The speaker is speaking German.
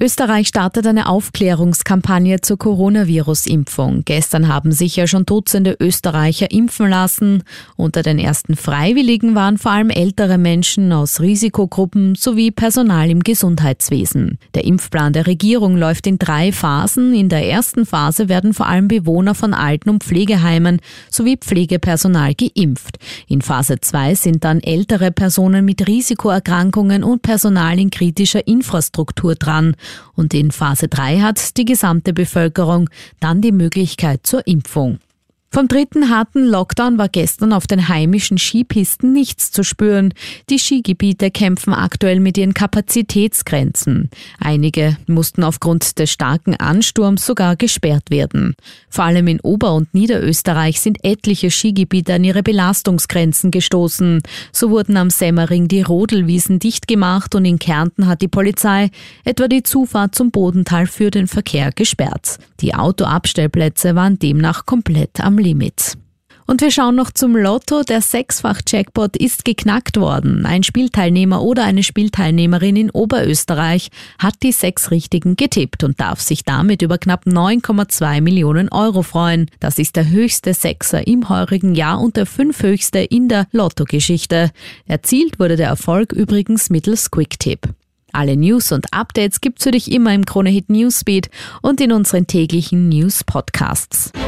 Österreich startet eine Aufklärungskampagne zur Coronavirus-Impfung. Gestern haben sich ja schon Dutzende Österreicher impfen lassen. Unter den ersten Freiwilligen waren vor allem ältere Menschen aus Risikogruppen sowie Personal im Gesundheitswesen. Der Impfplan der Regierung läuft in drei Phasen. In der ersten Phase werden vor allem Bewohner von Alten- und Pflegeheimen sowie Pflegepersonal geimpft. In Phase 2 sind dann ältere Personen mit Risikoerkrankungen und Personal in kritischer Infrastruktur dran und in Phase 3 hat die gesamte Bevölkerung dann die Möglichkeit zur Impfung. Vom dritten harten Lockdown war gestern auf den heimischen Skipisten nichts zu spüren. Die Skigebiete kämpfen aktuell mit ihren Kapazitätsgrenzen. Einige mussten aufgrund des starken Ansturms sogar gesperrt werden. Vor allem in Ober- und Niederösterreich sind etliche Skigebiete an ihre Belastungsgrenzen gestoßen. So wurden am Semmering die Rodelwiesen dicht gemacht und in Kärnten hat die Polizei etwa die Zufahrt zum Bodental für den Verkehr gesperrt. Die Autoabstellplätze waren demnach komplett am Limit. Und wir schauen noch zum Lotto. Der Sechsfach-Jackpot ist geknackt worden. Ein Spielteilnehmer oder eine Spielteilnehmerin in Oberösterreich hat die sechs Richtigen getippt und darf sich damit über knapp 9,2 Millionen Euro freuen. Das ist der höchste Sechser im heurigen Jahr und der fünfhöchste in der Lotto-Geschichte. Erzielt wurde der Erfolg übrigens mittels Quick-Tip. Alle News und Updates gibt's für dich immer im Kronehit Newsbeat und in unseren täglichen News Podcasts. Krone Hit